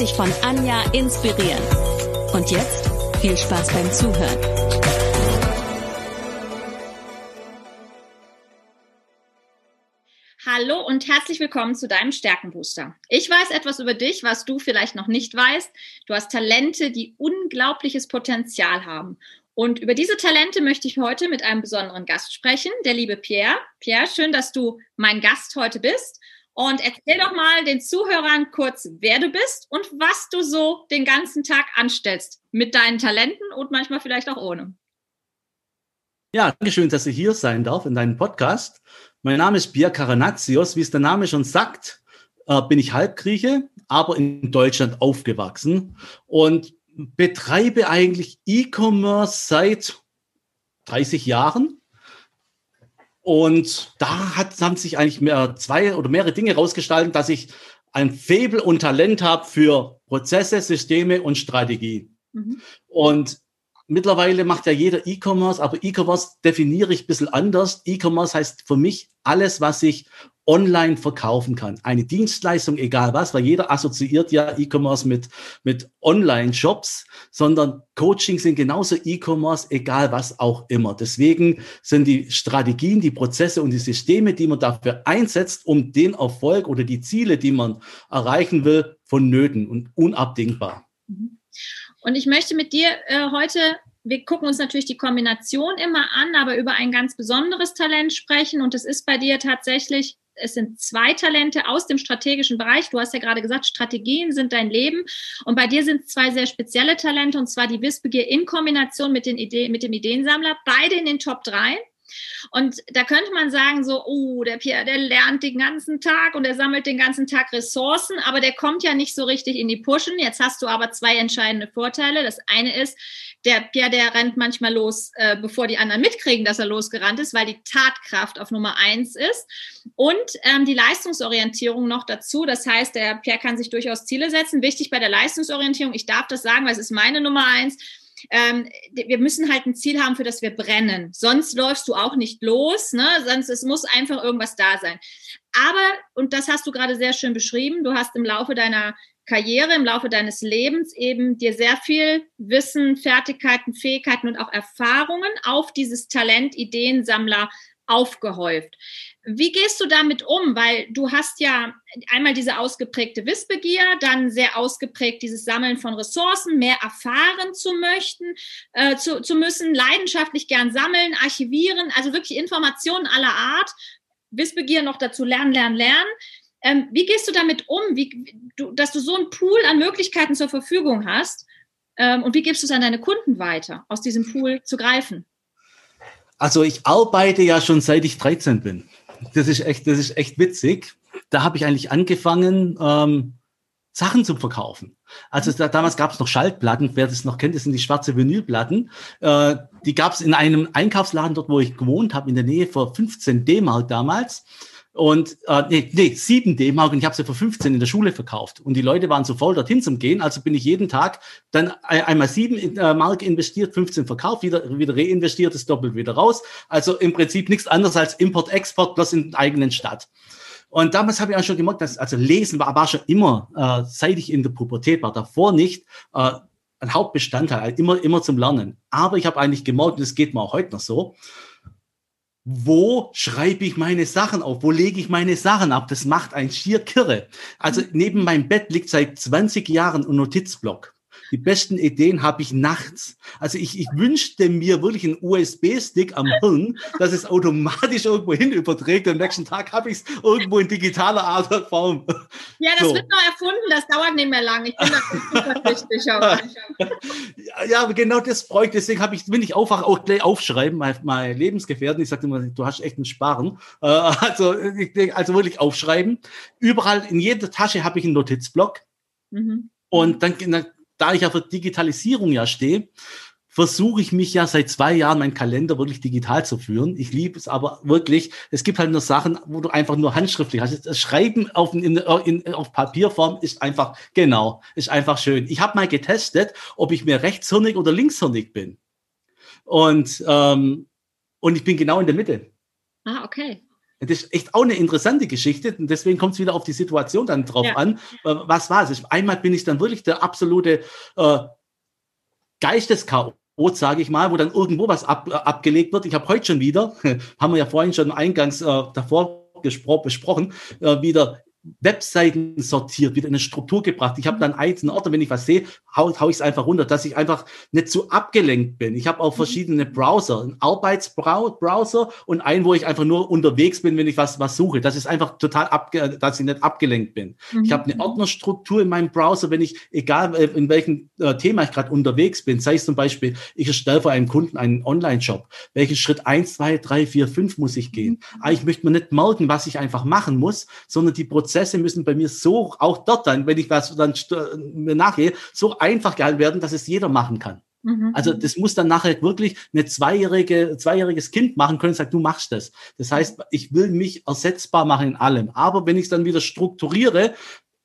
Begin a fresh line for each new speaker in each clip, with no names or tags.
dich von Anja inspirieren. Und jetzt viel Spaß beim Zuhören.
Hallo und herzlich willkommen zu deinem Stärkenbooster. Ich weiß etwas über dich, was du vielleicht noch nicht weißt. Du hast Talente, die unglaubliches Potenzial haben. Und über diese Talente möchte ich heute mit einem besonderen Gast sprechen, der liebe Pierre. Pierre, schön, dass du mein Gast heute bist. Und erzähl doch mal den Zuhörern kurz, wer du bist und was du so den ganzen Tag anstellst mit deinen Talenten und manchmal vielleicht auch ohne.
Ja, danke schön, dass ich hier sein darf in deinem Podcast. Mein Name ist Pierre Karanatsios. Wie es der Name schon sagt, äh, bin ich Halbgrieche, aber in Deutschland aufgewachsen. Und betreibe eigentlich E-Commerce seit 30 Jahren. Und da hat, haben sich eigentlich mehr, zwei oder mehrere Dinge rausgestaltet, dass ich ein Faible und Talent habe für Prozesse, Systeme und Strategie. Mhm. Und mittlerweile macht ja jeder E-Commerce, aber E-Commerce definiere ich ein bisschen anders. E-Commerce heißt für mich alles, was ich online verkaufen kann. Eine Dienstleistung, egal was, weil jeder assoziiert ja E-Commerce mit, mit Online-Shops, sondern Coaching sind genauso E-Commerce, egal was auch immer. Deswegen sind die Strategien, die Prozesse und die Systeme, die man dafür einsetzt, um den Erfolg oder die Ziele, die man erreichen will, vonnöten und unabdingbar.
Mhm. Und ich möchte mit dir äh, heute wir gucken uns natürlich die Kombination immer an, aber über ein ganz besonderes Talent sprechen. Und es ist bei dir tatsächlich es sind zwei Talente aus dem strategischen Bereich. Du hast ja gerade gesagt, Strategien sind dein Leben. Und bei dir sind zwei sehr spezielle Talente, und zwar die Wissbegier in Kombination mit, den Ideen, mit dem Ideensammler, beide in den Top 3. Und da könnte man sagen, so, oh, der Pierre, der lernt den ganzen Tag und er sammelt den ganzen Tag Ressourcen, aber der kommt ja nicht so richtig in die Pushen. Jetzt hast du aber zwei entscheidende Vorteile. Das eine ist, der Pierre, der rennt manchmal los, äh, bevor die anderen mitkriegen, dass er losgerannt ist, weil die Tatkraft auf Nummer eins ist. Und ähm, die Leistungsorientierung noch dazu. Das heißt, der Pierre kann sich durchaus Ziele setzen. Wichtig bei der Leistungsorientierung, ich darf das sagen, weil es ist meine Nummer eins ähm, wir müssen halt ein Ziel haben, für das wir brennen. Sonst läufst du auch nicht los, ne? Sonst es muss einfach irgendwas da sein. Aber, und das hast du gerade sehr schön beschrieben, du hast im Laufe deiner Karriere, im Laufe deines Lebens eben dir sehr viel Wissen, Fertigkeiten, Fähigkeiten und auch Erfahrungen auf dieses Talent Ideensammler aufgehäuft. Wie gehst du damit um? Weil du hast ja einmal diese ausgeprägte Wissbegier, dann sehr ausgeprägt dieses Sammeln von Ressourcen, mehr erfahren zu möchten, äh, zu, zu müssen, leidenschaftlich gern sammeln, archivieren, also wirklich Informationen aller Art, Wissbegier noch dazu lernen, lernen, lernen. Ähm, wie gehst du damit um, wie, du, dass du so einen Pool an Möglichkeiten zur Verfügung hast? Ähm, und wie gibst du es an deine Kunden weiter, aus diesem Pool zu greifen?
Also ich arbeite ja schon seit ich 13 bin. Das ist echt, das ist echt witzig. Da habe ich eigentlich angefangen, ähm, Sachen zu verkaufen. Also da, damals gab es noch Schaltplatten, wer das noch kennt, das sind die schwarze Vinylplatten. Äh, die gab es in einem Einkaufsladen dort, wo ich gewohnt habe, in der Nähe vor 15 D-Mark damals. Und äh, nee, nee, 7 D-Mark und ich habe sie für 15 in der Schule verkauft. Und die Leute waren so voll dorthin zum Gehen, also bin ich jeden Tag dann einmal 7 äh, Mark investiert, 15 verkauft, wieder, wieder reinvestiert, das doppelt wieder raus. Also im Prinzip nichts anderes als Import-Export, bloß in der eigenen Stadt. Und damals habe ich auch schon gemerkt, dass also Lesen war, war schon immer, äh, seit ich in der Pubertät war, davor nicht, äh, ein Hauptbestandteil, immer, immer zum Lernen. Aber ich habe eigentlich gemerkt, und das geht mir auch heute noch so, wo schreibe ich meine Sachen auf? Wo lege ich meine Sachen ab? Das macht ein schier Kirre. Also neben meinem Bett liegt seit 20 Jahren ein Notizblock. Die besten Ideen habe ich nachts. Also ich, ich wünschte mir wirklich einen USB-Stick am Hirn, dass es automatisch irgendwo hin überträgt. Und am nächsten Tag habe ich es irgendwo in digitaler Art und Form.
Ja, das so. wird noch erfunden. Das dauert nicht mehr lange. Ich bin da zuversichtlich.
ja, ja, genau das freue ich. Deswegen habe ich, will ich einfach auch gleich aufschreiben, mein, mein Lebensgefährten. Ich sagte immer, du hast echt einen Sparen. Äh, also, also wirklich aufschreiben. Überall in jeder Tasche habe ich einen Notizblock. Mhm. Und dann, da ich ja für Digitalisierung ja stehe, versuche ich mich ja seit zwei Jahren meinen Kalender wirklich digital zu führen. Ich liebe es aber wirklich. Es gibt halt nur Sachen, wo du einfach nur handschriftlich hast. Das Schreiben auf, in, in, auf Papierform ist einfach, genau, ist einfach schön. Ich habe mal getestet, ob ich mehr rechtshirnig oder linkshirnig bin. Und, ähm, und ich bin genau in der Mitte.
Ah, okay.
Das ist echt auch eine interessante Geschichte und deswegen kommt es wieder auf die Situation dann drauf ja. an. Äh, was war es? Einmal bin ich dann wirklich der absolute äh, Geisteschaos, sage ich mal, wo dann irgendwo was ab, äh, abgelegt wird. Ich habe heute schon wieder, haben wir ja vorhin schon eingangs äh, davor besprochen, äh, wieder Webseiten sortiert, wieder in eine Struktur gebracht. Ich habe dann einzelne Orte, wenn ich was sehe, hau, hau ich es einfach runter, dass ich einfach nicht zu abgelenkt bin. Ich habe auch mhm. verschiedene Browser, einen Arbeitsbrowser und einen, wo ich einfach nur unterwegs bin, wenn ich was, was suche. Das ist einfach total abge dass ich nicht abgelenkt bin. Mhm. Ich habe eine Ordnerstruktur in meinem Browser, wenn ich, egal äh, in welchem äh, Thema ich gerade unterwegs bin, sei es zum Beispiel, ich erstelle für einen Kunden einen Online-Shop. Welchen Schritt eins, zwei, drei, vier, fünf muss ich gehen? Mhm. Aber ich möchte mir nicht merken, was ich einfach machen muss, sondern die Prozesse Prozesse müssen bei mir so, auch dort dann, wenn ich was dann mir nachgehe, so einfach gehalten werden, dass es jeder machen kann. Mhm. Also das muss dann nachher wirklich eine zweijährige, zweijähriges Kind machen können und sagt, du machst das. Das heißt, ich will mich ersetzbar machen in allem. Aber wenn ich es dann wieder strukturiere,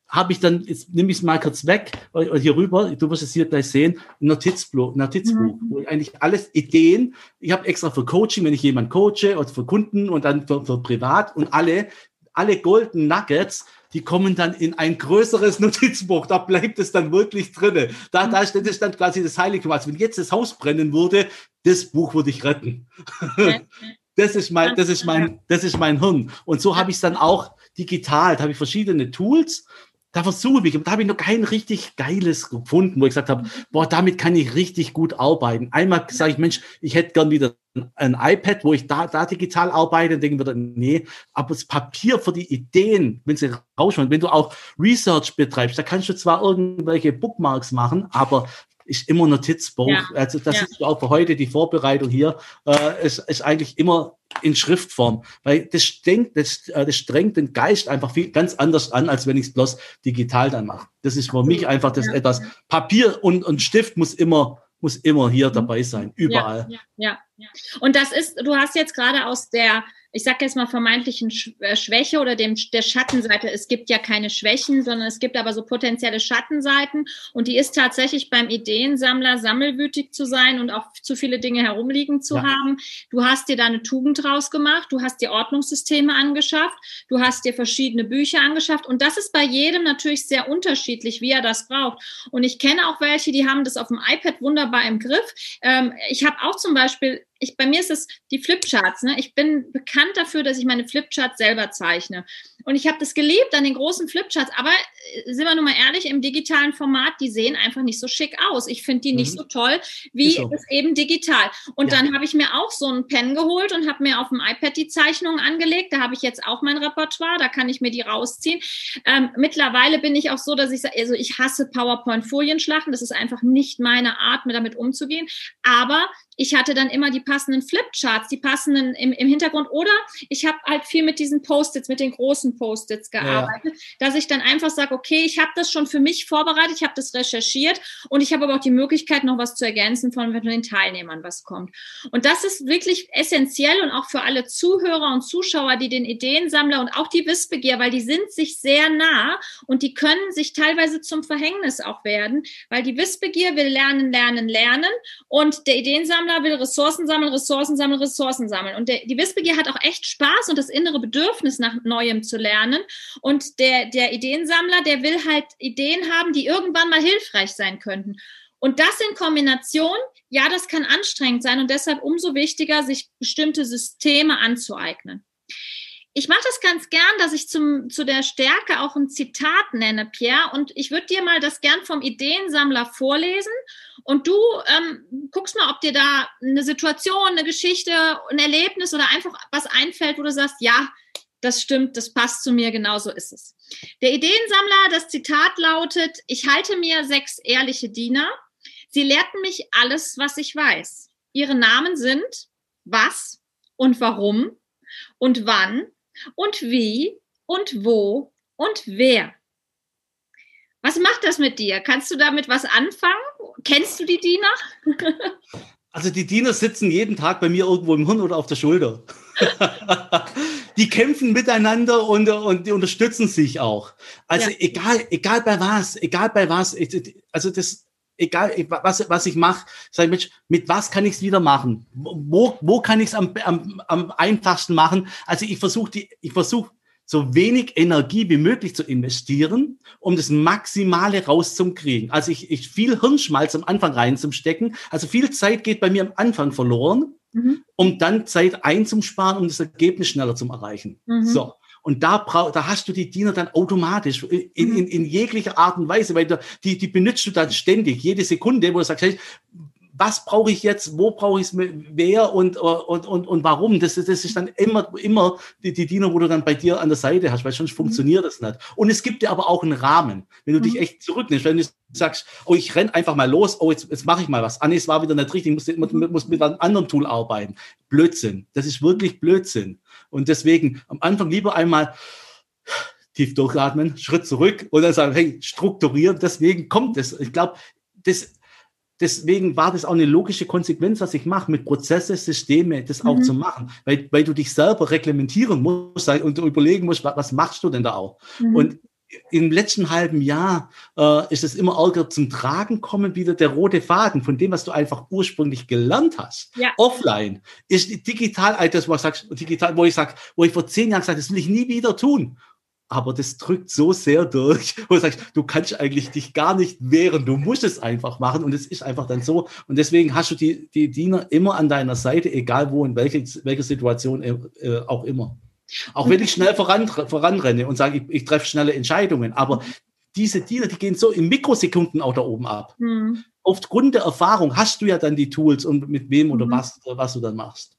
habe ich dann, jetzt nehme ich es mal kurz weg, hier rüber, du wirst es hier gleich sehen, ein Notizbuch, Notizbuch mhm. wo ich eigentlich alles Ideen, ich habe extra für Coaching, wenn ich jemanden coache oder für Kunden und dann für, für privat und alle alle Golden Nuggets, die kommen dann in ein größeres Notizbuch. Da bleibt es dann wirklich drinne. Da, da steht es dann quasi das Heilige. Also wenn jetzt das Haus brennen würde, das Buch würde ich retten. Das ist mein, das ist mein, das ist mein Hirn. Und so habe ich es dann auch digital. Da habe ich verschiedene Tools. Da versuche ich, da habe ich noch kein richtig geiles gefunden, wo ich gesagt habe, boah, damit kann ich richtig gut arbeiten. Einmal sage ich, Mensch, ich hätte gern wieder ein iPad, wo ich da, da digital arbeite, denken wir, nee, aber das Papier für die Ideen, wenn sie rausschauen, wenn du auch Research betreibst, da kannst du zwar irgendwelche Bookmarks machen, aber ist immer Notizbuch. Ja. Also das ja. ist auch für heute die Vorbereitung hier, äh, ist, ist eigentlich immer in Schriftform, weil das strengt, das, äh, das strengt den Geist einfach viel ganz anders an, als wenn ich es bloß digital dann mache. Das ist für mich einfach das ja. etwas. Papier und, und Stift muss immer muss immer hier mhm. dabei sein, überall.
Ja, ja, ja. Und das ist, du hast jetzt gerade aus der ich sage jetzt mal vermeintlichen äh, Schwäche oder dem der Schattenseite. Es gibt ja keine Schwächen, sondern es gibt aber so potenzielle Schattenseiten und die ist tatsächlich beim Ideensammler sammelwütig zu sein und auch zu viele Dinge herumliegen zu ja. haben. Du hast dir da eine Tugend draus gemacht, du hast dir Ordnungssysteme angeschafft, du hast dir verschiedene Bücher angeschafft und das ist bei jedem natürlich sehr unterschiedlich, wie er das braucht. Und ich kenne auch welche, die haben das auf dem iPad wunderbar im Griff. Ähm, ich habe auch zum Beispiel ich, bei mir ist es die Flipcharts. Ne? Ich bin bekannt dafür, dass ich meine Flipcharts selber zeichne. Und ich habe das geliebt an den großen Flipcharts. Aber äh, sind wir nun mal ehrlich, im digitalen Format, die sehen einfach nicht so schick aus. Ich finde die mhm. nicht so toll wie so. eben digital. Und ja. dann habe ich mir auch so einen Pen geholt und habe mir auf dem iPad die Zeichnungen angelegt. Da habe ich jetzt auch mein Repertoire, da kann ich mir die rausziehen. Ähm, mittlerweile bin ich auch so, dass ich sage, also ich hasse PowerPoint-Folienschlachten. Das ist einfach nicht meine Art, mir damit umzugehen. Aber ich hatte dann immer die passenden Flipcharts, die passenden im, im Hintergrund. Oder ich habe halt viel mit diesen Post-its, mit den großen Post-its gearbeitet, ja. dass ich dann einfach sage, okay, ich habe das schon für mich vorbereitet, ich habe das recherchiert und ich habe aber auch die Möglichkeit, noch was zu ergänzen von, von den Teilnehmern, was kommt. Und das ist wirklich essentiell und auch für alle Zuhörer und Zuschauer, die den Ideensammler und auch die Wissbegier, weil die sind sich sehr nah und die können sich teilweise zum Verhängnis auch werden, weil die Wissbegier will lernen, lernen, lernen und der Ideensammler will Ressourcen sammeln, Ressourcen sammeln, Ressourcen sammeln. Und der, die Wissbegier hat auch echt Spaß und das innere Bedürfnis nach Neuem zu lernen. Und der, der Ideensammler, der will halt Ideen haben, die irgendwann mal hilfreich sein könnten. Und das in Kombination, ja, das kann anstrengend sein und deshalb umso wichtiger, sich bestimmte Systeme anzueignen. Ich mache das ganz gern, dass ich zum, zu der Stärke auch ein Zitat nenne, Pierre. Und ich würde dir mal das gern vom Ideensammler vorlesen. Und du ähm, guckst mal, ob dir da eine Situation, eine Geschichte, ein Erlebnis oder einfach was einfällt, wo du sagst, ja, das stimmt, das passt zu mir, genau so ist es. Der Ideensammler, das Zitat lautet, ich halte mir sechs ehrliche Diener. Sie lehrten mich alles, was ich weiß. Ihre Namen sind was und warum und wann und wie und wo und wer. Was macht das mit dir? Kannst du damit was anfangen? Kennst du die Diener?
Also die Diener sitzen jeden Tag bei mir irgendwo im Hirn oder auf der Schulter. die kämpfen miteinander und, und die unterstützen sich auch. Also ja. egal, egal bei was, egal bei was, also das, egal was, was ich mache, sage Mensch, mit was kann ich es wieder machen? Wo, wo kann ich es am, am, am einfachsten machen? Also ich versuche die, ich versuche so wenig Energie wie möglich zu investieren, um das Maximale rauszukriegen. Also ich, ich viel Hirnschmalz am Anfang reinzustecken. Also viel Zeit geht bei mir am Anfang verloren, mhm. um dann Zeit einzusparen, um das Ergebnis schneller zu erreichen. Mhm. So. Und da, brauch, da hast du die Diener dann automatisch in, in, mhm. in jeglicher Art und Weise, weil du, die, die benutzt du dann ständig, jede Sekunde, wo du sagst, hey, was brauche ich jetzt, wo brauche ich es, wer und, und, und, und warum. Das, das ist dann immer, immer die, die Diener, wo du dann bei dir an der Seite hast, weil sonst mhm. funktioniert das nicht. Und es gibt dir aber auch einen Rahmen, wenn du mhm. dich echt zurücknimmst, wenn du sagst, oh, ich renn einfach mal los, oh, jetzt, jetzt mache ich mal was. Ah, nee, es war wieder nicht richtig, ich muss, muss mit einem anderen Tool arbeiten. Blödsinn. Das ist wirklich Blödsinn. Und deswegen am Anfang lieber einmal tief durchatmen, Schritt zurück und dann sagen, hey, strukturieren. Deswegen kommt es. Ich glaube, das, deswegen war das auch eine logische Konsequenz, was ich mache, mit Prozesse, Systeme, das mhm. auch zu machen, weil, weil du dich selber reglementieren musst und überlegen musst, was, was machst du denn da auch? Mhm. Und im letzten halben Jahr äh, ist es immer ärger zum Tragen kommen, wieder der rote Faden von dem, was du einfach ursprünglich gelernt hast. Ja. Offline ist digital, das, was sagst, digital, wo ich sag, wo ich vor zehn Jahren gesagt, das will ich nie wieder tun. Aber das drückt so sehr durch, wo du sagst, du kannst eigentlich dich gar nicht wehren, du musst es einfach machen und es ist einfach dann so. Und deswegen hast du die, die Diener immer an deiner Seite, egal wo, in welcher welche Situation äh, auch immer. Auch wenn ich schnell voran, voranrenne und sage, ich, ich treffe schnelle Entscheidungen. Aber diese Diener, die gehen so in Mikrosekunden auch da oben ab. Mhm. Aufgrund der Erfahrung hast du ja dann die Tools und mit wem oder mhm. was, was du dann machst.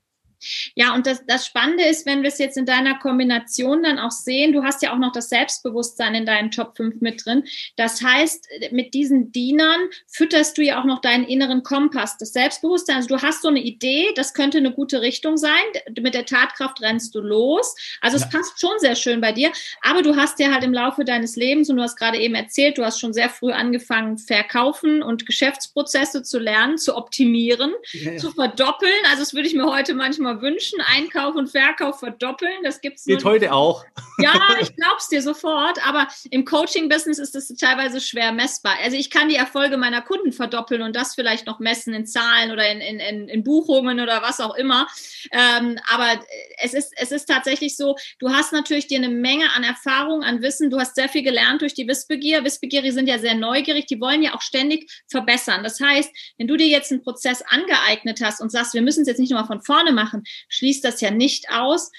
Ja, und das, das Spannende ist, wenn wir es jetzt in deiner Kombination dann auch sehen, du hast ja auch noch das Selbstbewusstsein in deinen Top 5 mit drin. Das heißt, mit diesen Dienern fütterst du ja auch noch deinen inneren Kompass, das Selbstbewusstsein. Also du hast so eine Idee, das könnte eine gute Richtung sein. Mit der Tatkraft rennst du los. Also ja. es passt schon sehr schön bei dir. Aber du hast ja halt im Laufe deines Lebens, und du hast gerade eben erzählt, du hast schon sehr früh angefangen, verkaufen und Geschäftsprozesse zu lernen, zu optimieren, ja, ja. zu verdoppeln. Also das würde ich mir heute manchmal mal wünschen, Einkauf und Verkauf verdoppeln. Das gibt's
Geht heute auch.
Ja, ich glaub's dir sofort, aber im Coaching-Business ist es teilweise schwer messbar. Also ich kann die Erfolge meiner Kunden verdoppeln und das vielleicht noch messen in Zahlen oder in, in, in, in Buchungen oder was auch immer. Ähm, aber es ist, es ist tatsächlich so, du hast natürlich dir eine Menge an Erfahrung, an Wissen, du hast sehr viel gelernt durch die Wissbegier. Wissbegierige sind ja sehr neugierig, die wollen ja auch ständig verbessern. Das heißt, wenn du dir jetzt einen Prozess angeeignet hast und sagst, wir müssen es jetzt nicht nur mal von vorne machen, machen, schließt das ja nicht aus,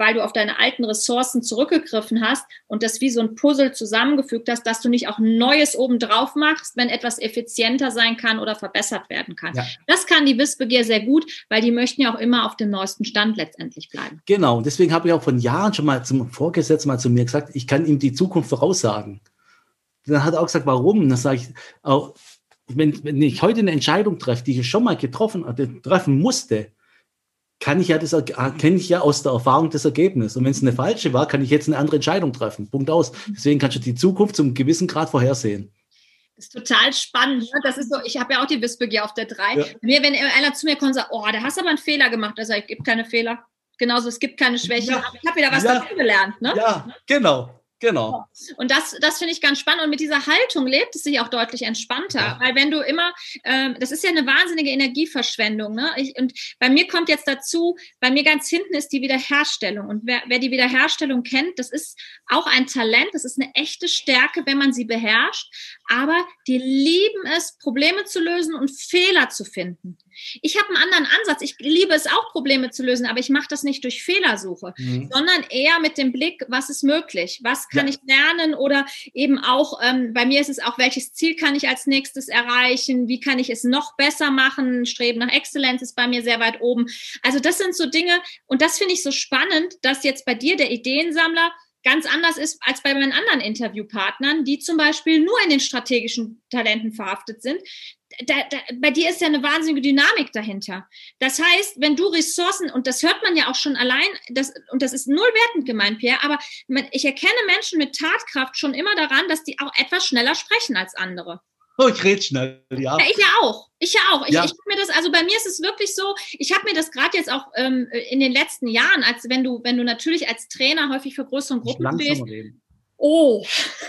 weil du auf deine alten Ressourcen zurückgegriffen hast und das wie so ein Puzzle zusammengefügt hast, dass du nicht auch Neues obendrauf machst, wenn etwas effizienter sein kann oder verbessert werden kann. Ja. Das kann die Wissbegier sehr gut, weil die möchten ja auch immer auf dem neuesten Stand letztendlich bleiben.
Genau, deswegen habe ich auch von Jahren schon mal zum Vorgesetzten mal zu mir gesagt, ich kann ihm die Zukunft voraussagen. Dann hat er auch gesagt, warum? Und dann sage ich, auch, wenn, wenn ich heute eine Entscheidung treffe, die ich schon mal getroffen, äh, treffen musste, kann ich ja das kenne ich ja aus der Erfahrung das Ergebnis. Und wenn es eine falsche war, kann ich jetzt eine andere Entscheidung treffen. Punkt aus. Deswegen kannst du die Zukunft zum gewissen Grad vorhersehen.
Das ist total spannend. Ne? Das ist so, ich habe ja auch die Wissbegier auf der 3. Ja. Mir, wenn einer zu mir kommt und sagt, oh, da hast du aber einen Fehler gemacht, sage ich, gibt keine Fehler. Genauso, es gibt keine Schwäche. Ja. ich habe wieder was ja. dazu gelernt. Ne?
Ja, genau. Genau.
Und das, das finde ich ganz spannend. Und mit dieser Haltung lebt es sich auch deutlich entspannter. Ja. Weil wenn du immer, ähm, das ist ja eine wahnsinnige Energieverschwendung. Ne? Ich, und bei mir kommt jetzt dazu, bei mir ganz hinten ist die Wiederherstellung. Und wer, wer die Wiederherstellung kennt, das ist auch ein Talent, das ist eine echte Stärke, wenn man sie beherrscht. Aber die lieben es, Probleme zu lösen und Fehler zu finden. Ich habe einen anderen Ansatz. Ich liebe es auch, Probleme zu lösen, aber ich mache das nicht durch Fehlersuche, mhm. sondern eher mit dem Blick, was ist möglich, was kann ja. ich lernen oder eben auch, ähm, bei mir ist es auch, welches Ziel kann ich als nächstes erreichen, wie kann ich es noch besser machen, Streben nach Exzellenz ist bei mir sehr weit oben. Also das sind so Dinge und das finde ich so spannend, dass jetzt bei dir der Ideensammler ganz anders ist als bei meinen anderen Interviewpartnern, die zum Beispiel nur in den strategischen Talenten verhaftet sind. Da, da, bei dir ist ja eine wahnsinnige Dynamik dahinter. Das heißt, wenn du Ressourcen, und das hört man ja auch schon allein, das, und das ist null wertend gemeint, Pierre, aber ich erkenne Menschen mit Tatkraft schon immer daran, dass die auch etwas schneller sprechen als andere.
Oh, ich rede schnell, ja.
ja. Ich ja auch. Ich ja auch. Ich, ja. ich mir das, also bei mir ist es wirklich so, ich habe mir das gerade jetzt auch ähm, in den letzten Jahren, als wenn du, wenn du natürlich als Trainer häufig für größere Gruppen stehst, oh,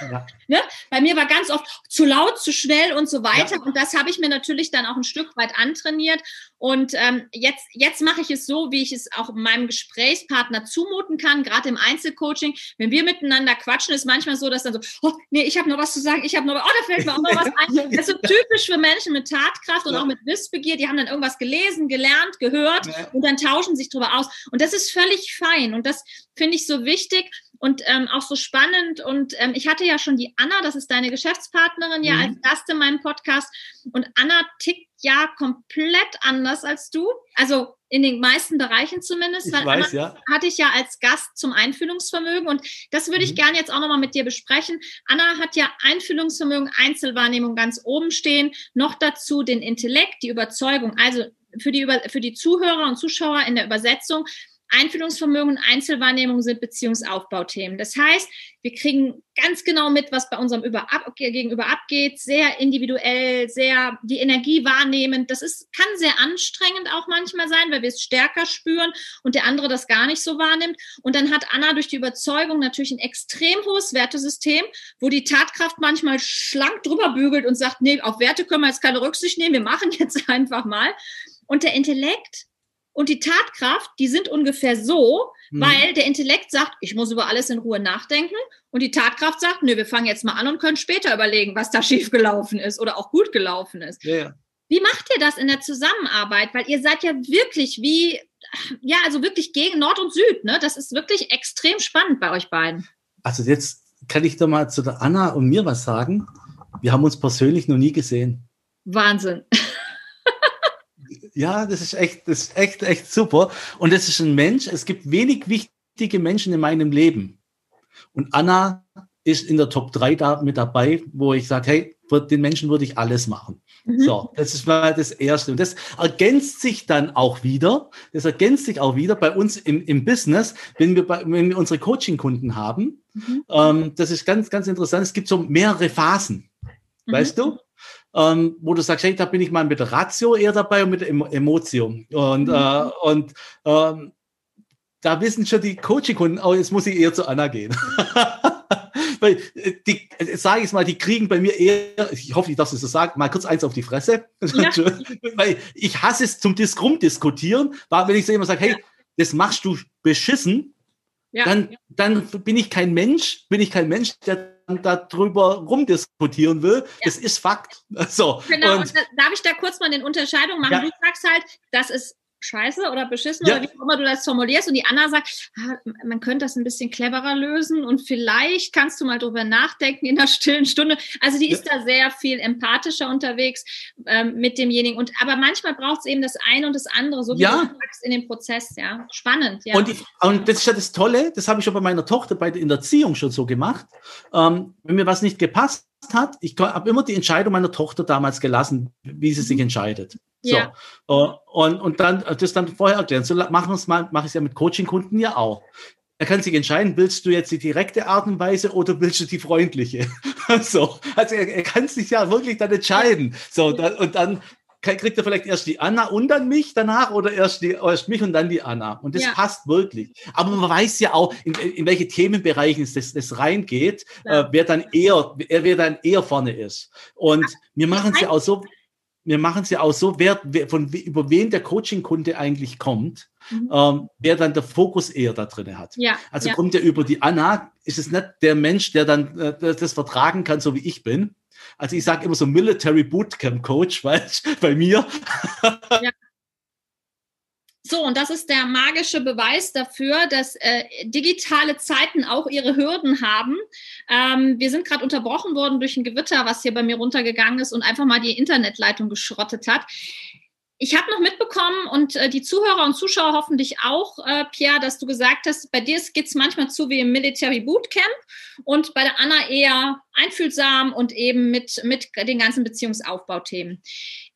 ja. ne? bei mir war ganz oft zu laut, zu schnell und so weiter. Ja. Und das habe ich mir natürlich dann auch ein Stück weit antrainiert. Und ähm, jetzt, jetzt mache ich es so, wie ich es auch meinem Gesprächspartner zumuten kann, gerade im Einzelcoaching. Wenn wir miteinander quatschen, ist manchmal so, dass dann so, oh, nee, ich habe noch was zu sagen, ich habe noch, oh, da fällt mir auch noch was ein. Das ist so typisch für Menschen mit Tatkraft und ja. auch mit Wissbegier. Die haben dann irgendwas gelesen, gelernt, gehört und dann tauschen sich drüber aus. Und das ist völlig fein. Und das finde ich so wichtig und ähm, auch so spannend. Und ähm, ich hatte ja schon die Anna, das ist deine Geschäftspartnerin, ja mhm. als Gast in meinem Podcast. Und Anna tickt ja komplett anders als du. Also in den meisten Bereichen zumindest.
Ich weil weiß, Anna ja.
hatte ich ja als Gast zum Einfühlungsvermögen. Und das würde ich mhm. gerne jetzt auch nochmal mit dir besprechen. Anna hat ja Einfühlungsvermögen, Einzelwahrnehmung ganz oben stehen. Noch dazu den Intellekt, die Überzeugung. Also für die, für die Zuhörer und Zuschauer in der Übersetzung Einfühlungsvermögen und Einzelwahrnehmung sind Beziehungsaufbauthemen. Das heißt, wir kriegen ganz genau mit, was bei unserem über, Gegenüber abgeht, sehr individuell, sehr die Energie wahrnehmen. Das ist, kann sehr anstrengend auch manchmal sein, weil wir es stärker spüren und der andere das gar nicht so wahrnimmt. Und dann hat Anna durch die Überzeugung natürlich ein extrem hohes Wertesystem, wo die Tatkraft manchmal schlank drüber bügelt und sagt, nee, auf Werte können wir jetzt keine Rücksicht nehmen, wir machen jetzt einfach mal. Und der Intellekt und die Tatkraft, die sind ungefähr so, mhm. weil der Intellekt sagt, ich muss über alles in Ruhe nachdenken und die Tatkraft sagt, nö, wir fangen jetzt mal an und können später überlegen, was da schiefgelaufen ist oder auch gut gelaufen ist.
Ja.
Wie macht ihr das in der Zusammenarbeit? Weil ihr seid ja wirklich wie, ja, also wirklich gegen Nord und Süd, ne? Das ist wirklich extrem spannend bei euch beiden.
Also jetzt kann ich doch mal zu der Anna und mir was sagen. Wir haben uns persönlich noch nie gesehen.
Wahnsinn.
Ja, das ist echt, das ist echt, echt super. Und das ist ein Mensch. Es gibt wenig wichtige Menschen in meinem Leben. Und Anna ist in der Top 3 da mit dabei, wo ich sage, hey, für den Menschen würde ich alles machen. Mhm. So, das ist mal das Erste. Und das ergänzt sich dann auch wieder. Das ergänzt sich auch wieder bei uns im, im Business, wenn wir, bei, wenn wir unsere Coaching-Kunden haben. Mhm. Ähm, das ist ganz, ganz interessant. Es gibt so mehrere Phasen. Mhm. Weißt du? Ähm, wo du sagst, hey, da bin ich mal mit Ratio eher dabei und mit Emotio. Und, mhm. äh, und ähm, da wissen schon die Coaching-Kunden, oh, jetzt muss ich eher zu Anna gehen. Weil äh, die, äh, sage ich mal, die kriegen bei mir eher, ich hoffe, ich darf es so sagen, mal kurz eins auf die Fresse. Ja. Weil ich hasse es zum Dis rumdiskutieren, wenn ich so immer sage, hey, das machst du beschissen, ja. dann, dann bin ich kein Mensch, bin ich kein Mensch, der darüber rumdiskutieren will. Das ist Fakt. So.
Genau, und, und darf ich da kurz mal eine Unterscheidung machen? Du sagst halt, das ist scheiße oder beschissen ja. oder wie auch immer du das formulierst und die Anna sagt, ah, man könnte das ein bisschen cleverer lösen und vielleicht kannst du mal drüber nachdenken in der stillen Stunde. Also die ja. ist da sehr viel empathischer unterwegs ähm, mit demjenigen und aber manchmal braucht es eben das eine und das andere, so wie ja. du sagst in dem Prozess, ja. Spannend, ja.
Und, ich, und das ist ja das Tolle, das habe ich schon bei meiner Tochter bei, in der Erziehung schon so gemacht. Ähm, wenn mir was nicht gepasst hat, ich habe immer die Entscheidung meiner Tochter damals gelassen, wie sie sich mhm. entscheidet. So. Ja. Uh, und, und dann das dann vorher erklären. So machen wir es mal, mache ich es ja mit Coaching-Kunden ja auch. Er kann sich entscheiden, willst du jetzt die direkte Art und Weise oder willst du die freundliche? so. Also er, er kann sich ja wirklich dann entscheiden. So, dann, und dann kriegt er vielleicht erst die Anna und dann mich danach oder erst, die, erst mich und dann die Anna. Und das ja. passt wirklich. Aber man weiß ja auch, in, in welche Themenbereiche das, das reingeht, ja. äh, wer dann eher, wer dann eher vorne ist. Und wir machen es ja auch so, wir machen es ja auch so, wer, wer, von über wen der Coaching-Kunde eigentlich kommt, mhm. ähm, wer dann der Fokus eher da drin hat.
Ja,
also
ja.
kommt er über die Anna, ist es nicht der Mensch, der dann äh, das vertragen kann, so wie ich bin, Also ich sage immer so Military Bootcamp Coach, weil bei mir.
Ja. So, und das ist der magische Beweis dafür, dass äh, digitale Zeiten auch ihre Hürden haben. Ähm, wir sind gerade unterbrochen worden durch ein Gewitter, was hier bei mir runtergegangen ist und einfach mal die Internetleitung geschrottet hat. Ich habe noch mitbekommen und äh, die Zuhörer und Zuschauer hoffentlich auch, äh, Pierre, dass du gesagt hast, bei dir geht es manchmal zu wie im Military Bootcamp und bei der Anna eher einfühlsam und eben mit, mit den ganzen Beziehungsaufbauthemen.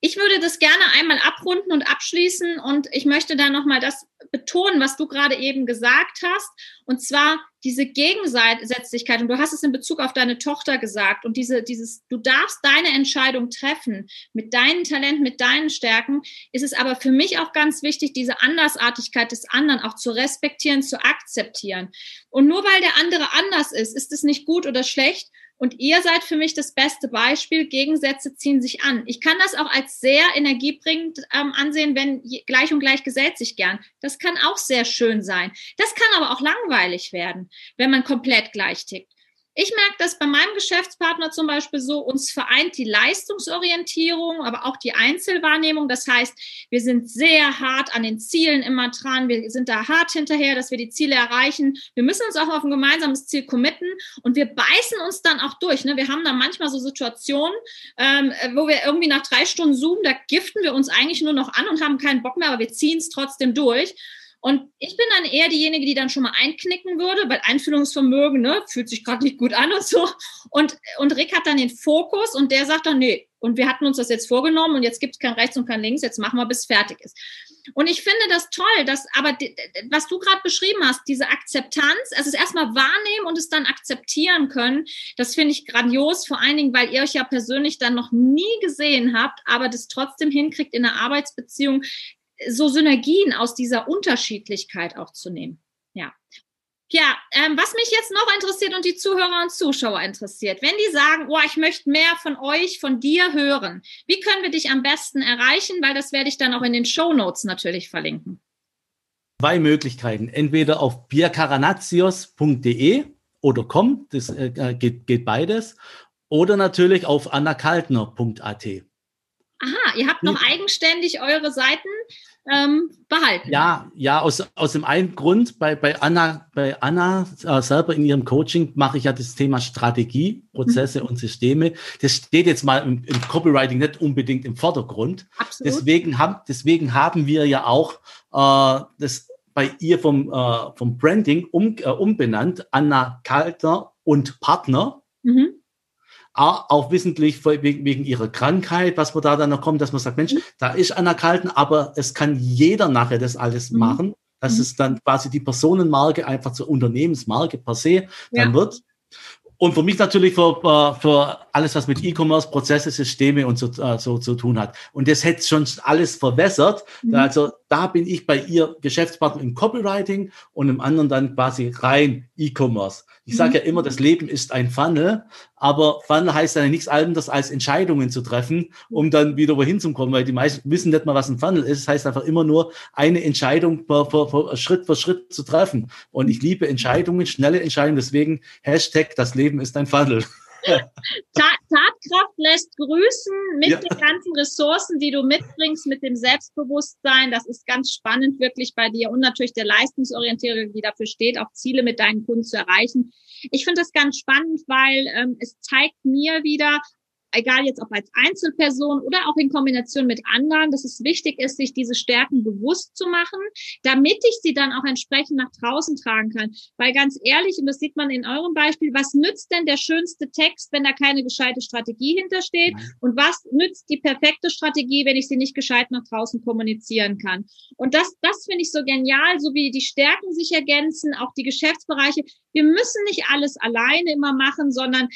Ich würde das gerne einmal abrunden und abschließen und ich möchte da nochmal das betonen, was du gerade eben gesagt hast, und zwar diese Gegensätzlichkeit. Und du hast es in Bezug auf deine Tochter gesagt und diese, dieses, du darfst deine Entscheidung treffen mit deinen Talenten, mit deinen Stärken. Ist es aber für mich auch ganz wichtig, diese Andersartigkeit des anderen auch zu respektieren, zu akzeptieren. Und nur weil der andere anders ist, ist es nicht gut oder schlecht, und ihr seid für mich das beste Beispiel. Gegensätze ziehen sich an. Ich kann das auch als sehr energiebringend ähm, ansehen, wenn gleich und gleich gesellt sich gern. Das kann auch sehr schön sein. Das kann aber auch langweilig werden, wenn man komplett gleich tickt. Ich merke das bei meinem Geschäftspartner zum Beispiel so, uns vereint die Leistungsorientierung, aber auch die Einzelwahrnehmung. Das heißt, wir sind sehr hart an den Zielen immer dran. Wir sind da hart hinterher, dass wir die Ziele erreichen. Wir müssen uns auch auf ein gemeinsames Ziel committen und wir beißen uns dann auch durch. Ne? Wir haben da manchmal so Situationen, ähm, wo wir irgendwie nach drei Stunden zoomen, da giften wir uns eigentlich nur noch an und haben keinen Bock mehr, aber wir ziehen es trotzdem durch. Und ich bin dann eher diejenige, die dann schon mal einknicken würde, weil Einfühlungsvermögen, ne, fühlt sich gerade nicht gut an und so. Und, und Rick hat dann den Fokus und der sagt dann, nee, und wir hatten uns das jetzt vorgenommen und jetzt gibt es kein rechts und kein links, jetzt machen wir, bis fertig ist. Und ich finde das toll, dass aber was du gerade beschrieben hast, diese Akzeptanz, also es erstmal wahrnehmen und es dann akzeptieren können, das finde ich grandios, vor allen Dingen, weil ihr euch ja persönlich dann noch nie gesehen habt, aber das trotzdem hinkriegt in einer Arbeitsbeziehung, so Synergien aus dieser Unterschiedlichkeit auch zu nehmen. Ja. Ja, ähm, was mich jetzt noch interessiert und die Zuhörer und Zuschauer interessiert, wenn die sagen, oh, ich möchte mehr von euch, von dir hören, wie können wir dich am besten erreichen? Weil das werde ich dann auch in den Show Notes natürlich verlinken.
Zwei Möglichkeiten. Entweder auf bierkaranatios.de oder com, das äh, geht, geht beides, oder natürlich auf annakaltner.at.
Aha, ihr habt noch eigenständig eure Seiten ähm, behalten.
Ja, ja, aus, aus dem einen Grund, bei, bei Anna, bei Anna äh, selber in ihrem Coaching mache ich ja das Thema Strategie, Prozesse mhm. und Systeme. Das steht jetzt mal im, im, Copywriting nicht unbedingt im Vordergrund. Absolut. Deswegen, haben, deswegen haben wir ja auch äh, das bei ihr vom, äh, vom Branding um, äh, umbenannt, Anna Kalter und Partner. Mhm auch wissentlich wegen, wegen ihrer Krankheit, was man da dann noch kommt, dass man sagt, Mensch, mhm. da ist anerkalten, aber es kann jeder nachher das alles mhm. machen, dass mhm. es dann quasi die Personenmarke einfach zur Unternehmensmarke per se dann ja. wird. Und für mich natürlich für, äh, für alles, was mit E-Commerce, Prozesse, Systeme und so, äh, so zu tun hat. Und das hätte schon alles verwässert. Mhm. Also da bin ich bei ihr Geschäftspartner im Copywriting und im anderen dann quasi rein E-Commerce. Ich sage ja mhm. immer, das Leben ist ein Funnel, aber Funnel heißt ja nichts anderes als Entscheidungen zu treffen, um dann wieder wohin zu kommen, weil die meisten wissen nicht mal, was ein Funnel ist. Das heißt einfach immer nur eine Entscheidung per, per, per Schritt für Schritt zu treffen. Und ich liebe Entscheidungen, schnelle Entscheidungen. Deswegen Hashtag, das Leben ist ein Funnel.
Tatkraft lässt grüßen mit ja. den ganzen Ressourcen, die du mitbringst, mit dem Selbstbewusstsein. Das ist ganz spannend wirklich bei dir und natürlich der Leistungsorientierung, die dafür steht, auch Ziele mit deinen Kunden zu erreichen. Ich finde das ganz spannend, weil ähm, es zeigt mir wieder, egal jetzt ob als Einzelperson oder auch in Kombination mit anderen, dass es wichtig ist, sich diese Stärken bewusst zu machen, damit ich sie dann auch entsprechend nach draußen tragen kann. Weil ganz ehrlich, und das sieht man in eurem Beispiel, was nützt denn der schönste Text, wenn da keine gescheite Strategie hintersteht? Und was nützt die perfekte Strategie, wenn ich sie nicht gescheit nach draußen kommunizieren kann? Und das, das finde ich so genial, so wie die Stärken sich ergänzen, auch die Geschäftsbereiche. Wir müssen nicht alles alleine immer machen, sondern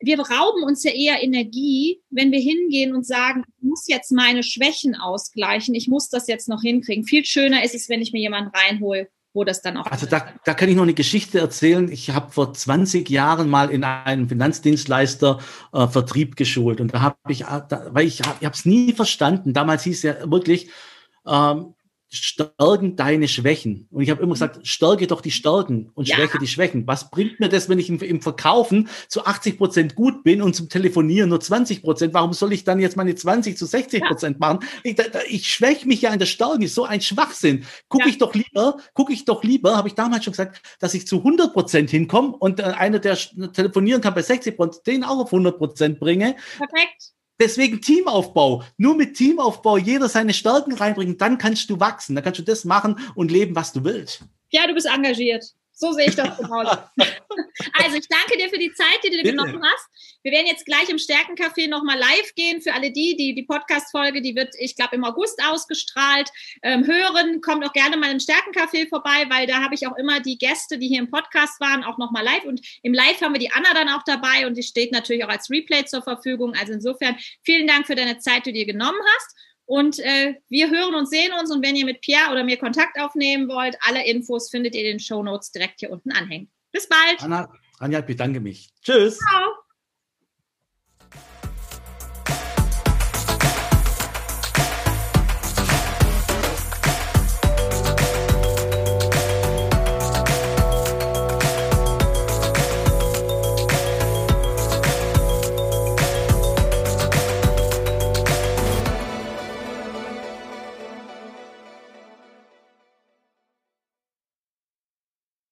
wir rauben uns ja eher Energie, wenn wir hingehen und sagen, ich muss jetzt meine Schwächen ausgleichen, ich muss das jetzt noch hinkriegen. Viel schöner ist es, wenn ich mir jemanden reinhole, wo das dann auch.
Also da, da kann ich noch eine Geschichte erzählen. Ich habe vor 20 Jahren mal in einem Finanzdienstleister äh, Vertrieb geschult und da habe ich, da, weil ich, ich habe es nie verstanden. Damals hieß ja wirklich, ähm, stärken deine Schwächen. Und ich habe immer gesagt, stärke doch die Stärken und ja. schwäche die Schwächen. Was bringt mir das, wenn ich im, Verkaufen zu 80 Prozent gut bin und zum Telefonieren nur 20 Prozent? Warum soll ich dann jetzt meine 20 zu 60 Prozent ja. machen? Ich, ich schwäche mich ja in der Stärke. Ist so ein Schwachsinn. Gucke ja. ich doch lieber, gucke ich doch lieber, habe ich damals schon gesagt, dass ich zu 100 Prozent hinkomme und äh, einer, der telefonieren kann bei 60 Prozent, den auch auf 100 Prozent bringe. Perfekt. Deswegen Teamaufbau. Nur mit Teamaufbau jeder seine Stärken reinbringen, dann kannst du wachsen. Dann kannst du das machen und leben, was du willst.
Ja, du bist engagiert. So sehe ich das genauso. also ich danke dir für die Zeit, die du dir genommen hast. Wir werden jetzt gleich im Stärkencafé nochmal live gehen. Für alle die, die die Podcast-Folge, die wird, ich glaube, im August ausgestrahlt, ähm, hören. Kommt auch gerne mal im Stärkencafé vorbei, weil da habe ich auch immer die Gäste, die hier im Podcast waren, auch nochmal live. Und im Live haben wir die Anna dann auch dabei und die steht natürlich auch als Replay zur Verfügung. Also insofern vielen Dank für deine Zeit, die du dir genommen hast. Und äh, wir hören und sehen uns. Und wenn ihr mit Pierre oder mir Kontakt aufnehmen wollt, alle Infos findet ihr in den Show Notes direkt hier unten anhängen. Bis bald.
Anna, Anja, ich bedanke mich. Tschüss. Ciao.